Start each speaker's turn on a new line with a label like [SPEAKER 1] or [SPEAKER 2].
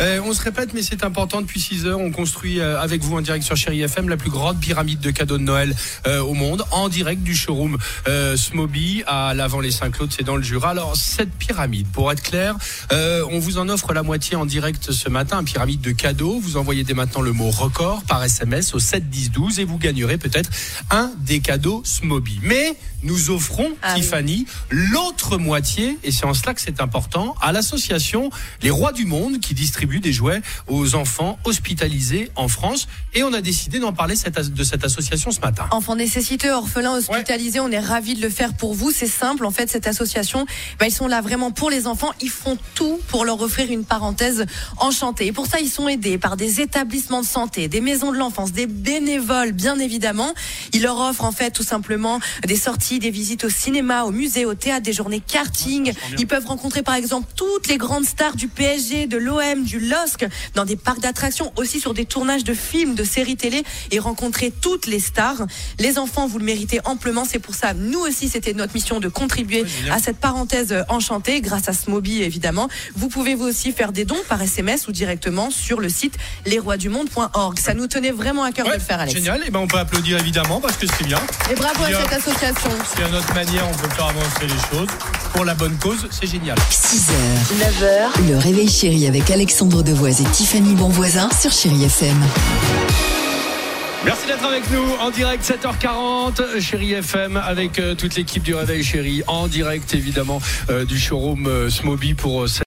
[SPEAKER 1] euh, on se répète, mais c'est important. Depuis 6 heures, on construit euh, avec vous en direct sur Chéri FM la plus grande pyramide de cadeaux de Noël euh, au monde, en direct du showroom euh, Smoby à l'Avant-les-Saint-Claude, c'est dans le Jura. Alors, cette pyramide, pour être clair, euh, on vous en offre la moitié en direct ce matin, une pyramide de cadeaux. Vous envoyez dès maintenant le mot record par SMS au 7 10 12 et vous gagnerez peut-être un des cadeaux Smoby. Mais nous offrons,
[SPEAKER 2] Ah oui.
[SPEAKER 1] Tiffany, l'autre moitié, et c'est en cela que c'est important, à l'association Les Rois du Monde qui distribue des jouets aux enfants hospitalisés en France. Et on a décidé d'en parler cette de cette association ce matin.
[SPEAKER 2] Enfants nécessités, orphelins hospitalisés, on est ravis de le faire pour vous. C'est simple, en fait, cette association, bah, ils sont là vraiment pour les enfants. Ils font tout pour leur offrir une parenthèse enchantée. Et pour ça, ils sont aidés par des établissements de santé, des maisons de l'enfance, des bénévoles, bien évidemment. Ils leur offrent, en fait, tout simplement des sorties, des visites au cinéma, au musée, au théâtre, des journées karting. Ils peuvent rencontrer, par exemple, toutes les grandes stars du PSG, de l'OM, du LOSC, dans des parcs d'attractions, aussi sur des tournages de films, de séries télé, et rencontrer toutes les stars. Les enfants, vous le méritez amplement. C'est pour ça, nous aussi, c'était notre mission de contribuer à cette parenthèse enchantée, grâce à Smoby, évidemment. Vous pouvez vous aussi faire des dons par SMS ou directement sur le site lesroisdumonde.org. Ça nous tenait vraiment à cœur de le faire, Alex.
[SPEAKER 1] génial. Et ben on peut applaudir évidemment parce que c'est bien.
[SPEAKER 2] Et bravo à cette association.
[SPEAKER 1] Si à notre manière on peut faire avancer les choses pour la bonne cause, c'est génial.
[SPEAKER 3] 6h, 9h, le réveil chéri avec Alexandre Devoise et Tiffany Bonvoisin sur Chérie FM.
[SPEAKER 1] Merci d'être avec nous en direct 7h40 Chéri FM avec euh, toute l'équipe du Réveil Chéri en direct évidemment euh, du showroom euh, Smoby pour euh,